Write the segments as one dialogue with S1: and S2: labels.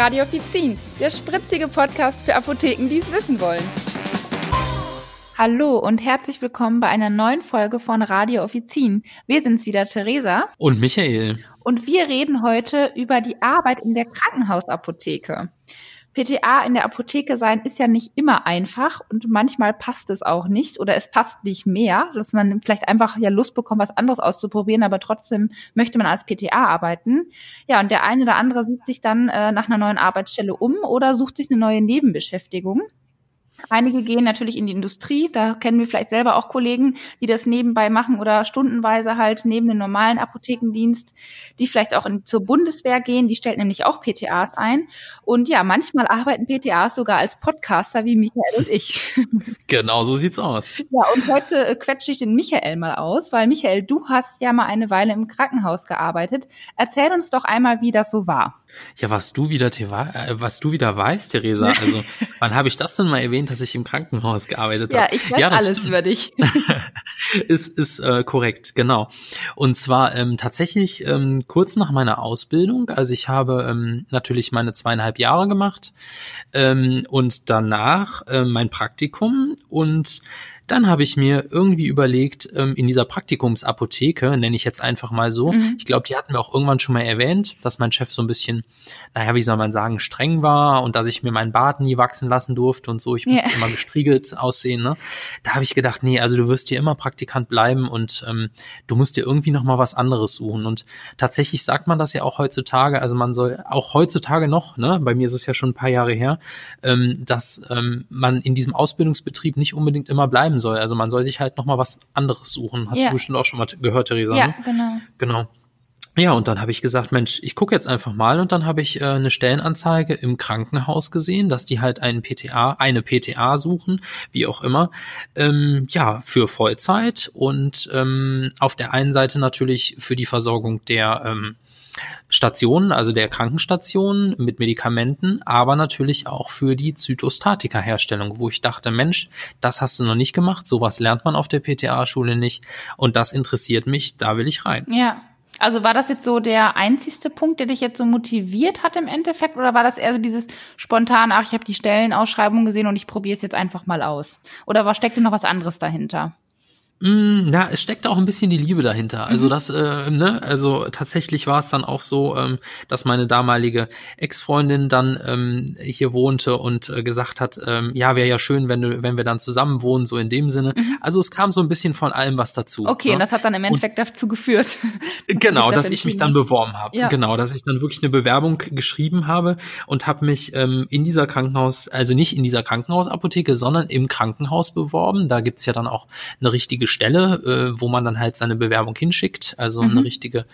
S1: Radio Offizin, der spritzige Podcast für Apotheken, die es wissen wollen. Hallo und herzlich willkommen bei einer neuen Folge von Radio Offizin. Wir sind's wieder, Theresa.
S2: Und Michael.
S1: Und wir reden heute über die Arbeit in der Krankenhausapotheke. PTA in der Apotheke sein ist ja nicht immer einfach und manchmal passt es auch nicht oder es passt nicht mehr, dass man vielleicht einfach ja Lust bekommt, was anderes auszuprobieren, aber trotzdem möchte man als PTA arbeiten. Ja, und der eine oder andere sieht sich dann äh, nach einer neuen Arbeitsstelle um oder sucht sich eine neue Nebenbeschäftigung. Einige gehen natürlich in die Industrie. Da kennen wir vielleicht selber auch Kollegen, die das nebenbei machen oder stundenweise halt neben dem normalen Apothekendienst, die vielleicht auch in, zur Bundeswehr gehen. Die stellt nämlich auch PTAs ein. Und ja, manchmal arbeiten PTAs sogar als Podcaster wie Michael und ich.
S2: Genau, so sieht's aus.
S1: Ja, und heute äh, quetsche ich den Michael mal aus, weil Michael, du hast ja mal eine Weile im Krankenhaus gearbeitet. Erzähl uns doch einmal, wie das so war.
S2: Ja, was du wieder, äh, was du wieder weißt, Theresa. Also, wann habe ich das denn mal erwähnt, dass ich im Krankenhaus gearbeitet habe?
S1: Ja, ich weiß ja, alles stimmt. über dich.
S2: ist ist äh, korrekt, genau. Und zwar ähm, tatsächlich ähm, kurz nach meiner Ausbildung. Also ich habe ähm, natürlich meine zweieinhalb Jahre gemacht ähm, und danach äh, mein Praktikum und dann habe ich mir irgendwie überlegt, ähm, in dieser Praktikumsapotheke, nenne ich jetzt einfach mal so, mhm. ich glaube, die hatten wir auch irgendwann schon mal erwähnt, dass mein Chef so ein bisschen, naja, wie soll man sagen, streng war und dass ich mir meinen Bart nie wachsen lassen durfte und so, ich musste yeah. immer gestriegelt aussehen. Ne? Da habe ich gedacht, nee, also du wirst hier immer Praktikant bleiben und ähm, du musst dir irgendwie noch mal was anderes suchen. Und tatsächlich sagt man das ja auch heutzutage, also man soll auch heutzutage noch, ne, bei mir ist es ja schon ein paar Jahre her, ähm, dass ähm, man in diesem Ausbildungsbetrieb nicht unbedingt immer bleiben soll. Also man soll sich halt noch mal was anderes suchen. Hast ja. du bestimmt auch schon mal gehört, Theresa?
S1: Ja,
S2: ne?
S1: genau.
S2: Genau. Ja, und dann habe ich gesagt, Mensch, ich gucke jetzt einfach mal und dann habe ich äh, eine Stellenanzeige im Krankenhaus gesehen, dass die halt einen PTA, eine PTA suchen, wie auch immer, ähm, ja, für Vollzeit und ähm, auf der einen Seite natürlich für die Versorgung der ähm, Stationen, also der Krankenstationen mit Medikamenten, aber natürlich auch für die Zytostatika-Herstellung, wo ich dachte, Mensch, das hast du noch nicht gemacht, sowas lernt man auf der PTA-Schule nicht und das interessiert mich, da will ich rein.
S1: Ja. Also war das jetzt so der einzigste Punkt, der dich jetzt so motiviert hat im Endeffekt, oder war das eher so dieses spontan, ach, ich habe die Stellenausschreibung gesehen und ich probiere es jetzt einfach mal aus? Oder was steckte noch was anderes dahinter?
S2: Mm, ja, es steckt auch ein bisschen die Liebe dahinter. Also mhm. das, äh, ne, also tatsächlich war es dann auch so, ähm, dass meine damalige Ex-Freundin dann ähm, hier wohnte und äh, gesagt hat, ähm, ja, wäre ja schön, wenn du, wenn wir dann zusammen wohnen, so in dem Sinne. Mhm. Also es kam so ein bisschen von allem was dazu.
S1: Okay, ne? und das hat dann im Endeffekt und, dazu geführt.
S2: genau, dass ich mich dann beworben habe. Ja. Genau, dass ich dann wirklich eine Bewerbung geschrieben habe und habe mich ähm, in dieser Krankenhaus, also nicht in dieser Krankenhausapotheke, sondern im Krankenhaus beworben. Da gibt's ja dann auch eine richtige Stelle, äh, wo man dann halt seine Bewerbung hinschickt. Also mhm. eine richtige,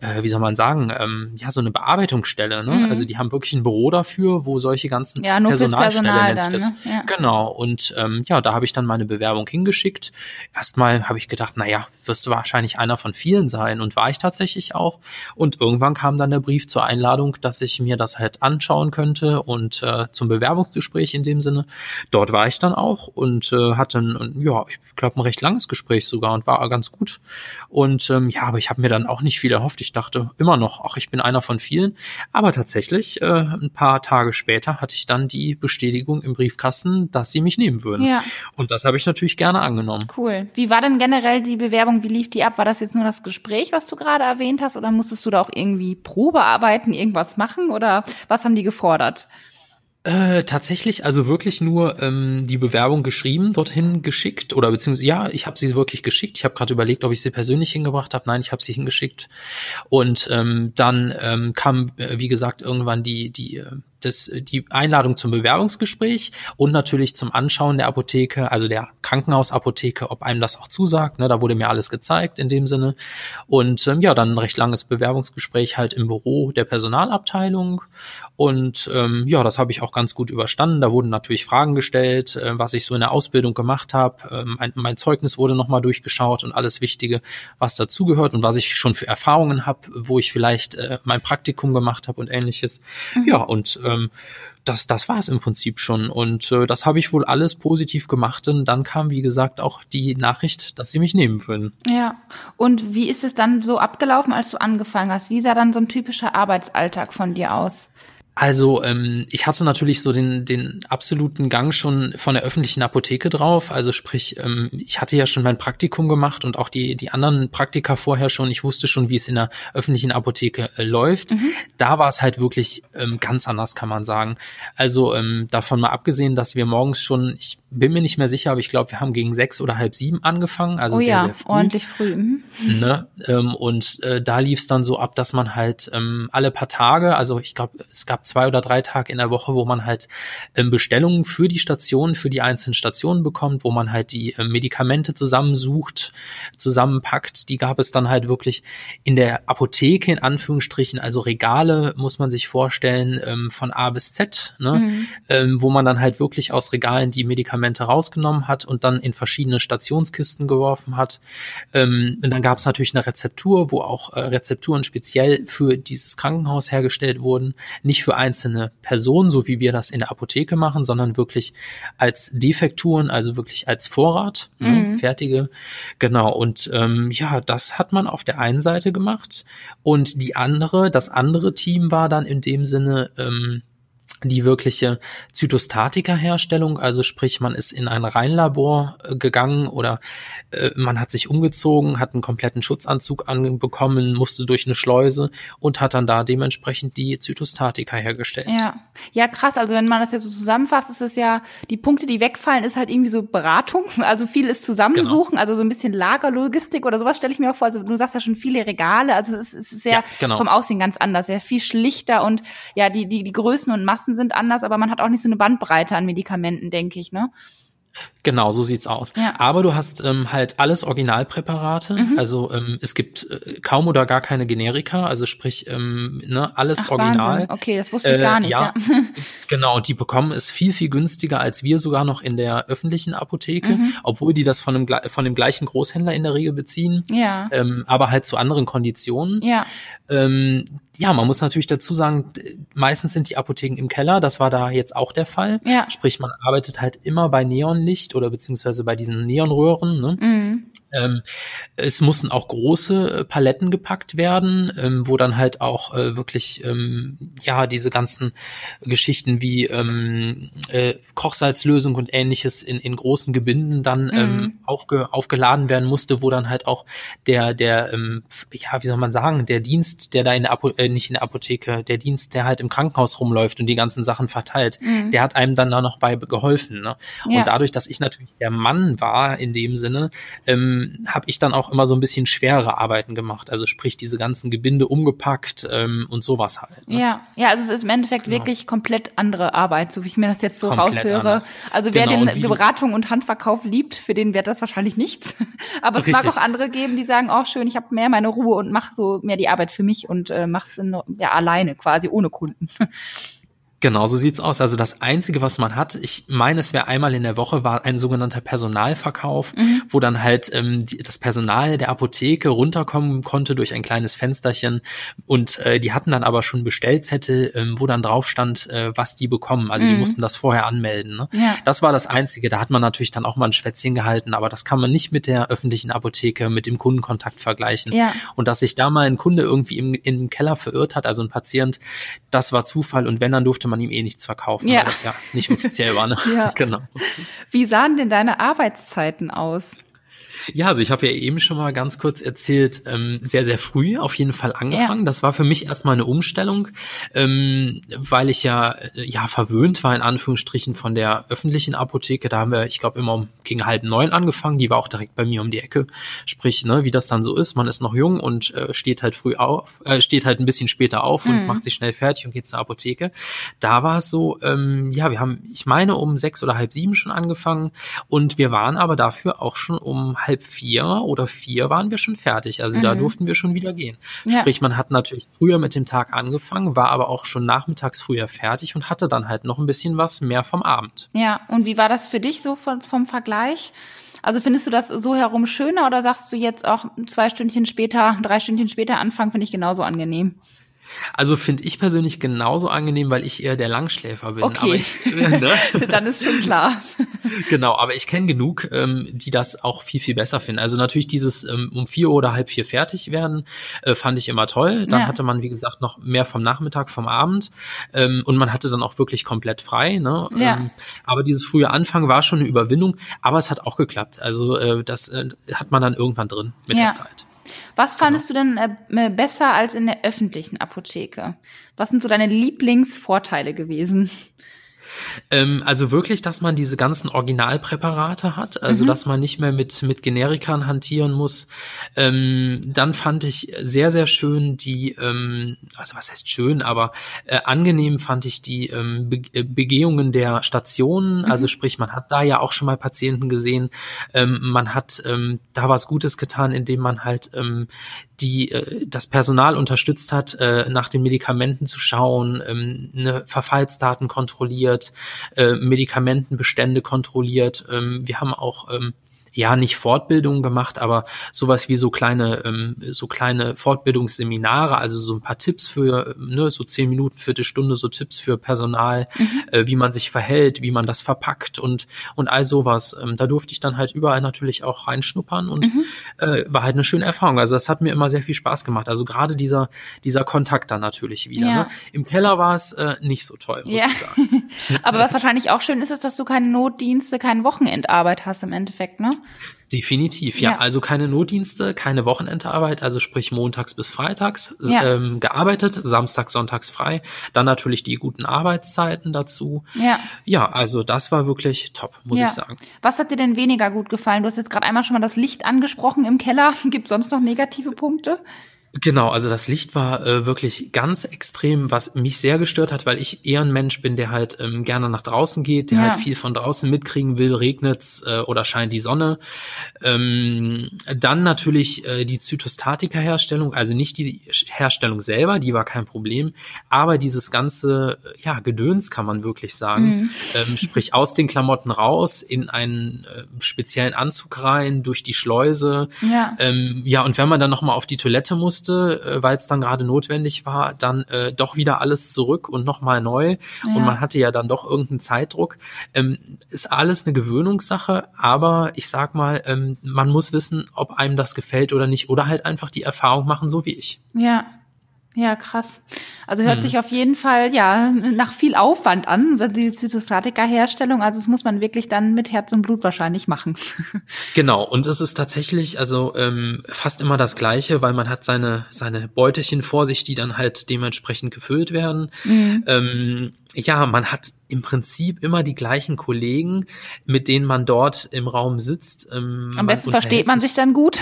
S2: äh, wie soll man sagen, ähm, ja, so eine Bearbeitungsstelle. Ne? Mhm. Also die haben wirklich ein Büro dafür, wo solche ganzen
S1: ja, nur Personalstelle Personal dann,
S2: das.
S1: Ne? Ja.
S2: Genau. Und ähm, ja, da habe ich dann meine Bewerbung hingeschickt. Erstmal habe ich gedacht, naja, wirst du wahrscheinlich einer von vielen sein. Und war ich tatsächlich auch. Und irgendwann kam dann der Brief zur Einladung, dass ich mir das halt anschauen könnte und äh, zum Bewerbungsgespräch in dem Sinne. Dort war ich dann auch und äh, hatte ein, ja, ich glaube, ein recht langes Gespräch Gespräch sogar und war ganz gut. Und ähm, ja, aber ich habe mir dann auch nicht viel erhofft. Ich dachte immer noch, ach, ich bin einer von vielen. Aber tatsächlich, äh, ein paar Tage später hatte ich dann die Bestätigung im Briefkasten, dass sie mich nehmen würden. Ja. Und das habe ich natürlich gerne angenommen.
S1: Cool. Wie war denn generell die Bewerbung? Wie lief die ab? War das jetzt nur das Gespräch, was du gerade erwähnt hast? Oder musstest du da auch irgendwie Probearbeiten, irgendwas machen? Oder was haben die gefordert?
S2: Äh, tatsächlich, also wirklich nur ähm, die Bewerbung geschrieben, dorthin geschickt oder beziehungsweise ja, ich habe sie wirklich geschickt. Ich habe gerade überlegt, ob ich sie persönlich hingebracht habe. Nein, ich habe sie hingeschickt. Und ähm, dann ähm, kam, äh, wie gesagt, irgendwann die die äh, das, die Einladung zum Bewerbungsgespräch und natürlich zum Anschauen der Apotheke, also der Krankenhausapotheke, ob einem das auch zusagt. Ne, da wurde mir alles gezeigt in dem Sinne. Und ähm, ja, dann ein recht langes Bewerbungsgespräch halt im Büro der Personalabteilung. Und ähm, ja, das habe ich auch ganz gut überstanden. Da wurden natürlich Fragen gestellt, äh, was ich so in der Ausbildung gemacht habe. Ähm, mein, mein Zeugnis wurde nochmal durchgeschaut und alles Wichtige, was dazugehört und was ich schon für Erfahrungen habe, wo ich vielleicht äh, mein Praktikum gemacht habe und ähnliches. Mhm. Ja, und ähm, das, das war es im Prinzip schon. Und äh, das habe ich wohl alles positiv gemacht. Und dann kam, wie gesagt, auch die Nachricht, dass sie mich nehmen würden.
S1: Ja. Und wie ist es dann so abgelaufen, als du angefangen hast? Wie sah dann so ein typischer Arbeitsalltag von dir aus?
S2: Also ähm, ich hatte natürlich so den, den absoluten Gang schon von der öffentlichen Apotheke drauf. Also sprich, ähm, ich hatte ja schon mein Praktikum gemacht und auch die, die anderen Praktika vorher schon. Ich wusste schon, wie es in der öffentlichen Apotheke äh, läuft. Mhm. Da war es halt wirklich ähm, ganz anders, kann man sagen. Also ähm, davon mal abgesehen, dass wir morgens schon, ich bin mir nicht mehr sicher, aber ich glaube, wir haben gegen sechs oder halb sieben angefangen. Also
S1: oh
S2: sehr,
S1: ja,
S2: sehr früh.
S1: ordentlich früh. Mhm.
S2: Ne? Ähm, und äh, da lief es dann so ab, dass man halt ähm, alle paar Tage, also ich glaube, es gab zwei oder drei Tage in der Woche, wo man halt ähm, Bestellungen für die Stationen, für die einzelnen Stationen bekommt, wo man halt die äh, Medikamente zusammensucht, zusammenpackt. Die gab es dann halt wirklich in der Apotheke in Anführungsstrichen, also Regale muss man sich vorstellen ähm, von A bis Z, ne? Mhm. Ähm, wo man dann halt wirklich aus Regalen die Medikamente rausgenommen hat und dann in verschiedene Stationskisten geworfen hat. Ähm, dann gab es natürlich eine Rezeptur, wo auch äh, Rezepturen speziell für dieses Krankenhaus hergestellt wurden, nicht für einzelne Personen, so wie wir das in der Apotheke machen, sondern wirklich als Defekturen, also wirklich als Vorrat, ne, mhm. ne, fertige. Genau. Und ähm, ja, das hat man auf der einen Seite gemacht und die andere, das andere Team war dann in dem Sinne ähm, die wirkliche Zytostatika-Herstellung, also sprich, man ist in ein Reinlabor äh, gegangen oder äh, man hat sich umgezogen, hat einen kompletten Schutzanzug anbekommen, musste durch eine Schleuse und hat dann da dementsprechend die Zytostatika hergestellt.
S1: Ja, ja krass. Also wenn man das jetzt so zusammenfasst, ist es ja, die Punkte, die wegfallen, ist halt irgendwie so Beratung, also viel ist zusammensuchen, genau. also so ein bisschen Lagerlogistik oder sowas stelle ich mir auch vor. Also du sagst ja schon viele Regale, also es ist sehr ja, genau. vom Aussehen ganz anders, sehr viel schlichter und ja, die, die, die Größen und Massen Praxen sind anders, aber man hat auch nicht so eine Bandbreite an Medikamenten, denke ich, ne?
S2: Genau, so sieht's aus. Ja. Aber du hast ähm, halt alles Originalpräparate. Mhm. Also ähm, es gibt äh, kaum oder gar keine Generika. Also sprich, ähm, ne, alles Ach, Original. Wahnsinn.
S1: Okay, das wusste ich äh, gar nicht. Ja, ja.
S2: genau. Die bekommen es viel viel günstiger als wir sogar noch in der öffentlichen Apotheke, mhm. obwohl die das von dem von dem gleichen Großhändler in der Regel beziehen.
S1: Ja.
S2: Ähm, aber halt zu anderen Konditionen.
S1: Ja.
S2: Ja, man muss natürlich dazu sagen, meistens sind die Apotheken im Keller. Das war da jetzt auch der Fall.
S1: Ja.
S2: Sprich, man arbeitet halt immer bei Neonlicht oder beziehungsweise bei diesen Neonröhren. Ne? Mhm. Ähm, es mussten auch große äh, Paletten gepackt werden, ähm, wo dann halt auch äh, wirklich ähm, ja diese ganzen Geschichten wie ähm, äh, Kochsalzlösung und ähnliches in, in großen Gebinden dann mhm. ähm, aufge, aufgeladen werden musste, wo dann halt auch der der ähm, ja wie soll man sagen der Dienst, der da in der Apo äh, nicht in der Apotheke, der Dienst, der halt im Krankenhaus rumläuft und die ganzen Sachen verteilt, mhm. der hat einem dann da noch bei geholfen. Ne? Ja. Und dadurch, dass ich natürlich der Mann war in dem Sinne, ähm, ähm, habe ich dann auch immer so ein bisschen schwerere Arbeiten gemacht. Also sprich diese ganzen Gebinde umgepackt ähm, und sowas halt.
S1: Ne? Ja, ja, also es ist im Endeffekt genau. wirklich komplett andere Arbeit, so wie ich mir das jetzt so komplett raushöre. Anders. Also wer genau, den Beratung und Handverkauf liebt, für den wird das wahrscheinlich nichts. Aber es Richtig. mag auch andere geben, die sagen, oh schön, ich habe mehr meine Ruhe und mache so mehr die Arbeit für mich und äh, mach's ja alleine quasi ohne Kunden.
S2: Genau, so sieht's aus. Also das Einzige, was man hat, ich meine, es wäre einmal in der Woche, war ein sogenannter Personalverkauf, mhm. wo dann halt ähm, die, das Personal der Apotheke runterkommen konnte durch ein kleines Fensterchen und äh, die hatten dann aber schon Bestellzettel, ähm, wo dann drauf stand, äh, was die bekommen. Also mhm. die mussten das vorher anmelden. Ne? Ja. Das war das Einzige. Da hat man natürlich dann auch mal ein Schwätzchen gehalten, aber das kann man nicht mit der öffentlichen Apotheke, mit dem Kundenkontakt vergleichen.
S1: Ja.
S2: Und dass sich da mal ein Kunde irgendwie im, im Keller verirrt hat, also ein Patient, das war Zufall und wenn, dann durfte man ihm eh nichts verkaufen, ja. weil das ja nicht offiziell war. Ne?
S1: ja. Genau. Wie sahen denn deine Arbeitszeiten aus?
S2: Ja, also ich habe ja eben schon mal ganz kurz erzählt, ähm, sehr, sehr früh auf jeden Fall angefangen. Ja. Das war für mich erstmal eine Umstellung, ähm, weil ich ja, äh, ja verwöhnt war, in Anführungsstrichen, von der öffentlichen Apotheke. Da haben wir, ich glaube, immer um gegen halb neun angefangen. Die war auch direkt bei mir um die Ecke. Sprich, ne, wie das dann so ist, man ist noch jung und äh, steht halt früh auf, äh, steht halt ein bisschen später auf mhm. und macht sich schnell fertig und geht zur Apotheke. Da war es so, ähm, ja, wir haben, ich meine, um sechs oder halb sieben schon angefangen und wir waren aber dafür auch schon um halb halb vier oder vier waren wir schon fertig. Also mhm. da durften wir schon wieder gehen. Ja. Sprich, man hat natürlich früher mit dem Tag angefangen, war aber auch schon nachmittags früher fertig und hatte dann halt noch ein bisschen was mehr vom Abend.
S1: Ja, und wie war das für dich so vom, vom Vergleich? Also findest du das so herum schöner oder sagst du jetzt auch zwei Stündchen später, drei Stündchen später anfangen, finde ich genauso angenehm?
S2: Also finde ich persönlich genauso angenehm, weil ich eher der Langschläfer bin.
S1: Okay, ich, ne? dann ist schon klar.
S2: genau, aber ich kenne genug, ähm, die das auch viel, viel besser finden. Also natürlich dieses ähm, um vier oder halb vier fertig werden, äh, fand ich immer toll. Dann ja. hatte man, wie gesagt, noch mehr vom Nachmittag, vom Abend ähm, und man hatte dann auch wirklich komplett frei. Ne? Ja. Ähm, aber dieses frühe Anfang war schon eine Überwindung, aber es hat auch geklappt. Also äh, das äh, hat man dann irgendwann drin mit ja. der Zeit.
S1: Was fandest genau. du denn äh, besser als in der öffentlichen Apotheke? Was sind so deine Lieblingsvorteile gewesen?
S2: Ähm, also wirklich, dass man diese ganzen Originalpräparate hat, also mhm. dass man nicht mehr mit, mit Generikern hantieren muss. Ähm, dann fand ich sehr, sehr schön die, ähm, also was heißt schön, aber äh, angenehm fand ich die ähm, Be äh, Begehungen der Stationen. Mhm. Also sprich, man hat da ja auch schon mal Patienten gesehen. Ähm, man hat ähm, da was Gutes getan, indem man halt die äh, das Personal unterstützt hat, äh, nach den Medikamenten zu schauen, ähm, eine Verfallsdaten kontrolliert, äh, Medikamentenbestände kontrolliert. Ähm, wir haben auch ähm, ja nicht Fortbildungen gemacht, aber sowas wie so kleine ähm, so kleine Fortbildungsseminare, also so ein paar Tipps für ne, so zehn Minuten, Viertelstunde, so Tipps für Personal, mhm. äh, wie man sich verhält, wie man das verpackt und und all sowas. Ähm, da durfte ich dann halt überall natürlich auch reinschnuppern und mhm. äh, war halt eine schöne Erfahrung. Also das hat mir immer sehr viel Spaß gemacht. Also gerade dieser dieser Kontakt dann natürlich wieder. Ja. Ne? Im Keller war es äh, nicht so toll, muss ja. ich sagen.
S1: aber was wahrscheinlich auch schön ist, ist, dass du keine Notdienste, keine Wochenendarbeit hast im Endeffekt, ne?
S2: Definitiv, ja. ja. Also keine Notdienste, keine Wochenendarbeit, also sprich montags bis freitags ja. ähm, gearbeitet, samstags, sonntags frei. Dann natürlich die guten Arbeitszeiten dazu. Ja. Ja, also das war wirklich top, muss ja. ich sagen.
S1: Was hat dir denn weniger gut gefallen? Du hast jetzt gerade einmal schon mal das Licht angesprochen im Keller. Gibt sonst noch negative Punkte?
S2: Genau, also das Licht war äh, wirklich ganz extrem, was mich sehr gestört hat, weil ich eher ein Mensch bin, der halt ähm, gerne nach draußen geht, der ja. halt viel von draußen mitkriegen will, regnet's äh, oder scheint die Sonne. Ähm, dann natürlich äh, die Zytostatika-Herstellung, also nicht die Herstellung selber, die war kein Problem, aber dieses ganze, ja, Gedöns kann man wirklich sagen, mhm. ähm, sprich aus den Klamotten raus, in einen äh, speziellen Anzug rein, durch die Schleuse. Ja, ähm, ja und wenn man dann nochmal auf die Toilette muss, musste, äh, weil es dann gerade notwendig war, dann äh, doch wieder alles zurück und nochmal neu. Ja. Und man hatte ja dann doch irgendeinen Zeitdruck. Ähm, ist alles eine Gewöhnungssache, aber ich sag mal, ähm, man muss wissen, ob einem das gefällt oder nicht. Oder halt einfach die Erfahrung machen, so wie ich.
S1: Ja, ja, krass. Also hört hm. sich auf jeden Fall ja nach viel Aufwand an, die Zytostatika-Herstellung. Also das muss man wirklich dann mit Herz und Blut wahrscheinlich machen.
S2: Genau. Und es ist tatsächlich also ähm, fast immer das Gleiche, weil man hat seine seine Beutelchen vor sich, die dann halt dementsprechend gefüllt werden. Mhm. Ähm, ja, man hat im Prinzip immer die gleichen Kollegen, mit denen man dort im Raum sitzt.
S1: Ähm, Am besten versteht man sich dann gut.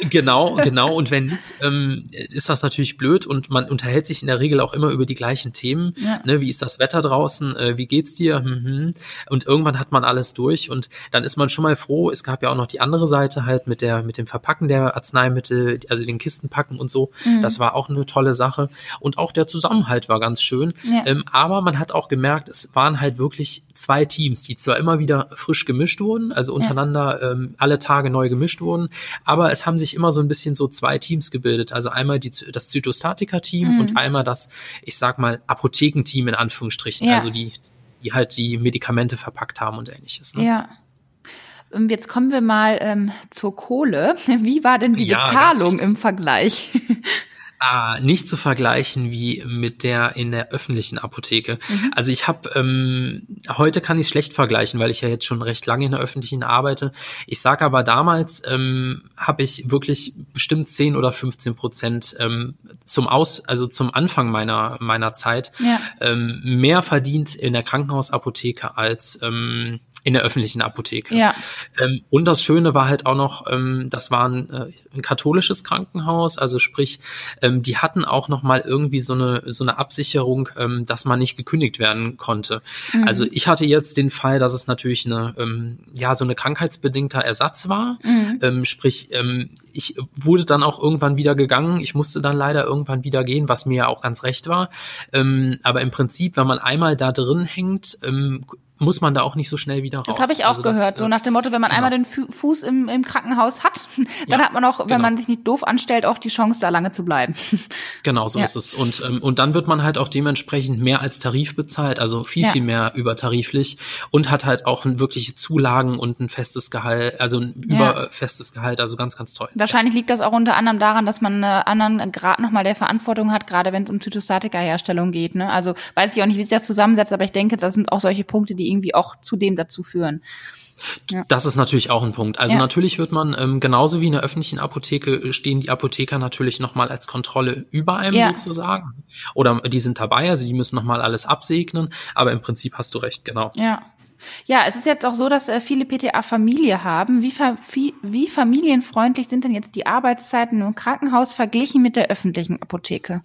S2: Genau, genau. Und wenn nicht, ähm, ist das natürlich blöd und man unterhält sich in der Regel auch immer über die gleichen Themen. Ja. Ne, wie ist das Wetter draußen? Äh, wie geht's dir? Mhm. Und irgendwann hat man alles durch und dann ist man schon mal froh. Es gab ja auch noch die andere Seite halt mit der, mit dem Verpacken der Arzneimittel, also den Kistenpacken und so. Mhm. Das war auch eine tolle Sache. Und auch der Zusammenhalt war ganz schön. Ja. Ähm, aber man hat auch gemerkt, es waren halt wirklich zwei Teams, die zwar immer wieder frisch gemischt wurden, also untereinander ja. ähm, alle Tage neu gemischt wurden, aber es haben sich sich immer so ein bisschen so zwei Teams gebildet. Also einmal die, das Zytostatika-Team mhm. und einmal das, ich sag mal, Apothekenteam in Anführungsstrichen. Ja. Also die, die halt die Medikamente verpackt haben und ähnliches. Ne?
S1: Ja. Ähm, jetzt kommen wir mal ähm, zur Kohle. Wie war denn die ja, Bezahlung im Vergleich?
S2: Ah, nicht zu vergleichen wie mit der in der öffentlichen Apotheke. Mhm. Also ich habe ähm, heute kann ich schlecht vergleichen, weil ich ja jetzt schon recht lange in der öffentlichen arbeite. Ich sage aber damals ähm, habe ich wirklich bestimmt 10 oder 15 Prozent ähm, zum Aus, also zum Anfang meiner meiner Zeit ja. ähm, mehr verdient in der Krankenhausapotheke als ähm, in der öffentlichen Apotheke. Ja. Ähm, und das Schöne war halt auch noch, ähm, das war ein, äh, ein katholisches Krankenhaus, also sprich, ähm, die hatten auch noch mal irgendwie so eine so eine Absicherung, ähm, dass man nicht gekündigt werden konnte. Mhm. Also ich hatte jetzt den Fall, dass es natürlich eine ähm, ja so eine krankheitsbedingter Ersatz war, mhm. ähm, sprich ähm, ich wurde dann auch irgendwann wieder gegangen. Ich musste dann leider irgendwann wieder gehen, was mir ja auch ganz recht war. Ähm, aber im Prinzip, wenn man einmal da drin hängt, ähm, muss man da auch nicht so schnell wieder raus.
S1: Das habe ich auch also gehört. Das, so nach dem Motto, wenn man genau. einmal den Fuß im, im Krankenhaus hat, dann ja, hat man auch, wenn genau. man sich nicht doof anstellt, auch die Chance, da lange zu bleiben.
S2: Genau, so ja. ist es. Und, ähm, und dann wird man halt auch dementsprechend mehr als Tarif bezahlt, also viel, ja. viel mehr übertariflich und hat halt auch wirkliche Zulagen und ein festes Gehalt, also ein überfestes Gehalt, also ganz, ganz toll.
S1: Wahrscheinlich liegt das auch unter anderem daran, dass man einen anderen Grad nochmal der Verantwortung hat, gerade wenn es um Zytostatika-Herstellung geht. Ne? Also weiß ich auch nicht, wie sich das zusammensetzt, aber ich denke, das sind auch solche Punkte, die irgendwie auch zu dem dazu führen.
S2: Ja. Das ist natürlich auch ein Punkt. Also ja. natürlich wird man ähm, genauso wie in der öffentlichen Apotheke äh, stehen die Apotheker natürlich nochmal als Kontrolle über einem ja. sozusagen. Oder die sind dabei, also die müssen nochmal alles absegnen. Aber im Prinzip hast du recht, genau.
S1: Ja. Ja, es ist jetzt auch so, dass äh, viele PTA Familie haben. Wie, wie, wie familienfreundlich sind denn jetzt die Arbeitszeiten im Krankenhaus verglichen mit der öffentlichen Apotheke?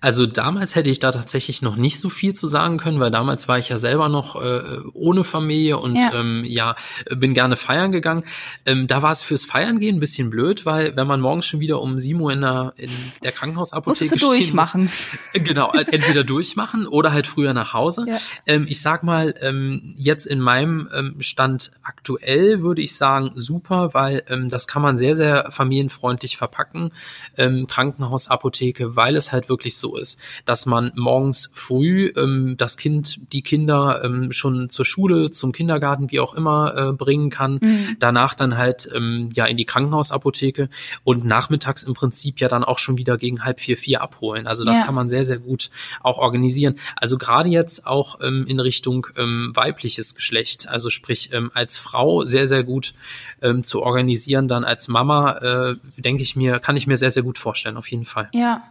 S2: Also damals hätte ich da tatsächlich noch nicht so viel zu sagen können, weil damals war ich ja selber noch äh, ohne Familie und ja. Ähm, ja, bin gerne feiern gegangen. Ähm, da war es fürs Feiern gehen ein bisschen blöd, weil wenn man morgens schon wieder um 7 Uhr in der, in der Krankenhausapotheke
S1: steht. durchmachen.
S2: Muss, genau, halt entweder durchmachen oder halt früher nach Hause. Ja. Ähm, ich sag mal, ähm, jetzt in meinem ähm, Stand aktuell würde ich sagen, super, weil ähm, das kann man sehr, sehr familienfreundlich verpacken. Ähm, Krankenhausapotheke, weil es halt wirklich wirklich so ist, dass man morgens früh ähm, das Kind, die Kinder ähm, schon zur Schule, zum Kindergarten, wie auch immer, äh, bringen kann. Mhm. Danach dann halt ähm, ja in die Krankenhausapotheke und nachmittags im Prinzip ja dann auch schon wieder gegen halb vier, vier abholen. Also das ja. kann man sehr, sehr gut auch organisieren. Also gerade jetzt auch ähm, in Richtung ähm, weibliches Geschlecht, also sprich ähm, als Frau sehr, sehr gut ähm, zu organisieren, dann als Mama, äh, denke ich mir, kann ich mir sehr, sehr gut vorstellen, auf jeden Fall.
S1: Ja,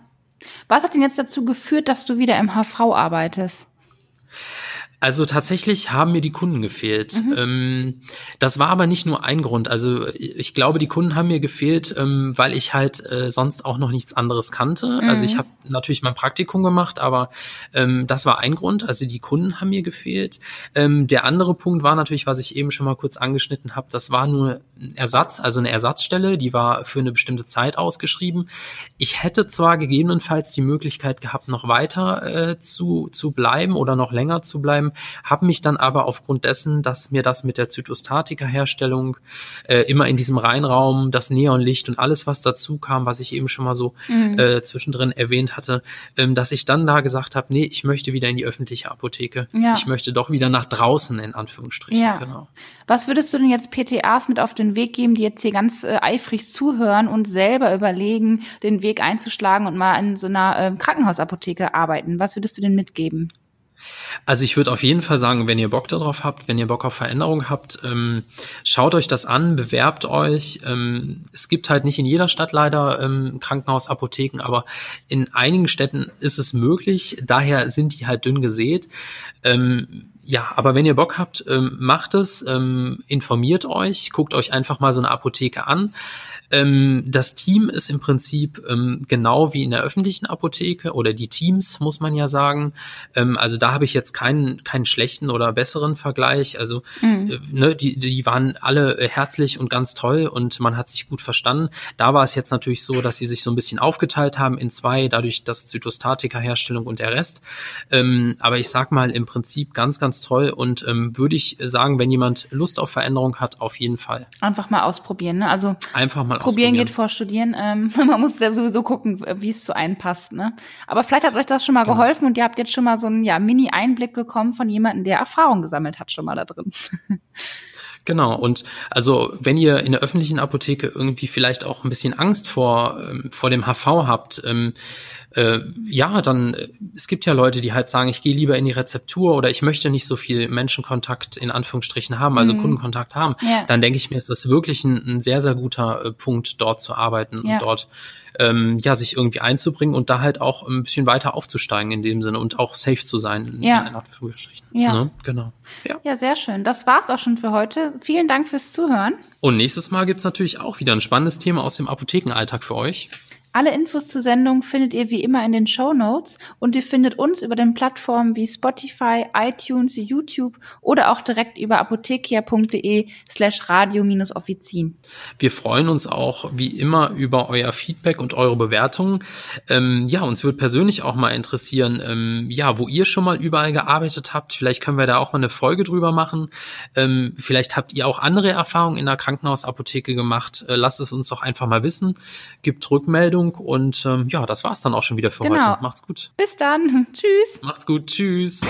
S1: was hat denn jetzt dazu geführt, dass du wieder im HV arbeitest?
S2: Also tatsächlich haben mir die Kunden gefehlt. Mhm. Ähm, das war aber nicht nur ein Grund. Also ich glaube, die Kunden haben mir gefehlt, ähm, weil ich halt äh, sonst auch noch nichts anderes kannte. Mhm. Also ich habe natürlich mein Praktikum gemacht, aber ähm, das war ein Grund. Also die Kunden haben mir gefehlt. Der andere Punkt war natürlich, was ich eben schon mal kurz angeschnitten habe, das war nur ein Ersatz, also eine Ersatzstelle, die war für eine bestimmte Zeit ausgeschrieben. Ich hätte zwar gegebenenfalls die Möglichkeit gehabt, noch weiter äh, zu, zu bleiben oder noch länger zu bleiben, habe mich dann aber aufgrund dessen, dass mir das mit der Zytostatika-Herstellung äh, immer in diesem Reinraum, das Neonlicht und alles, was dazu kam, was ich eben schon mal so mhm. äh, zwischendrin erwähnt hatte, ähm, dass ich dann da gesagt habe, nee, ich möchte wieder in die öffentliche Apotheke. Ja. Ich möchte doch wieder nach draußen, in Anführungsstrichen. Ja. Genau.
S1: Was würdest du denn jetzt PTAs mit auf den Weg geben, die jetzt hier ganz äh, eifrig zuhören und selber überlegen, den Weg einzuschlagen und mal in so einer äh, Krankenhausapotheke arbeiten? Was würdest du denn mitgeben?
S2: Also ich würde auf jeden Fall sagen, wenn ihr Bock darauf habt, wenn ihr Bock auf Veränderung habt, ähm, schaut euch das an, bewerbt euch. Ähm, es gibt halt nicht in jeder Stadt leider ähm, Krankenhausapotheken, aber in einigen Städten ist es möglich. Daher sind die halt dünn gesät. Ähm, ja, aber wenn ihr Bock habt, ähm, macht es, ähm, informiert euch, guckt euch einfach mal so eine Apotheke an. Ähm, das Team ist im Prinzip ähm, genau wie in der öffentlichen Apotheke oder die Teams, muss man ja sagen. Ähm, also da habe ich jetzt keinen, keinen schlechten oder besseren Vergleich. Also mhm. äh, ne, die, die waren alle äh, herzlich und ganz toll und man hat sich gut verstanden. Da war es jetzt natürlich so, dass sie sich so ein bisschen aufgeteilt haben in zwei, dadurch das Zytostatika-Herstellung und der Rest. Ähm, aber ich sag mal im Prinzip ganz, ganz toll und ähm, würde ich sagen, wenn jemand Lust auf Veränderung hat, auf jeden Fall.
S1: Einfach mal ausprobieren. Ne? Also
S2: einfach mal
S1: Probieren geht vor Studieren. Ähm, man muss sowieso gucken, wie es zu einem passt. Ne? Aber vielleicht hat euch das schon mal genau. geholfen und ihr habt jetzt schon mal so einen ja, Mini-Einblick bekommen von jemandem, der Erfahrung gesammelt hat schon mal da drin.
S2: Genau, und also wenn ihr in der öffentlichen Apotheke irgendwie vielleicht auch ein bisschen Angst vor, ähm, vor dem HV habt, ähm, äh, ja, dann, äh, es gibt ja Leute, die halt sagen, ich gehe lieber in die Rezeptur oder ich möchte nicht so viel Menschenkontakt in Anführungsstrichen haben, also mhm. Kundenkontakt haben, ja. dann denke ich mir, ist das wirklich ein, ein sehr, sehr guter äh, Punkt, dort zu arbeiten ja. und dort ähm, ja, sich irgendwie einzubringen und da halt auch ein bisschen weiter aufzusteigen in dem Sinne und auch safe zu sein
S1: ja. in Anführungsstrichen. Ja. Ne? Genau. Ja. ja, sehr schön. Das war's auch schon für heute. Vielen Dank fürs Zuhören.
S2: Und nächstes Mal gibt's natürlich auch wieder ein spannendes Thema aus dem Apothekenalltag für euch.
S1: Alle Infos zur Sendung findet ihr wie immer in den Show Notes und ihr findet uns über den Plattformen wie Spotify, iTunes, YouTube oder auch direkt über apothekia.de slash radio-offizin.
S2: Wir freuen uns auch wie immer über euer Feedback und eure Bewertungen. Ähm, ja, uns wird persönlich auch mal interessieren, ähm, ja, wo ihr schon mal überall gearbeitet habt. Vielleicht können wir da auch mal eine Folge drüber machen. Ähm, vielleicht habt ihr auch andere Erfahrungen in der Krankenhausapotheke gemacht. Äh, lasst es uns doch einfach mal wissen. Gibt Rückmeldungen Sendung. Und ähm, ja, das war's dann auch schon wieder für genau. heute. Macht's gut.
S1: Bis dann. Tschüss.
S2: Macht's gut. Tschüss.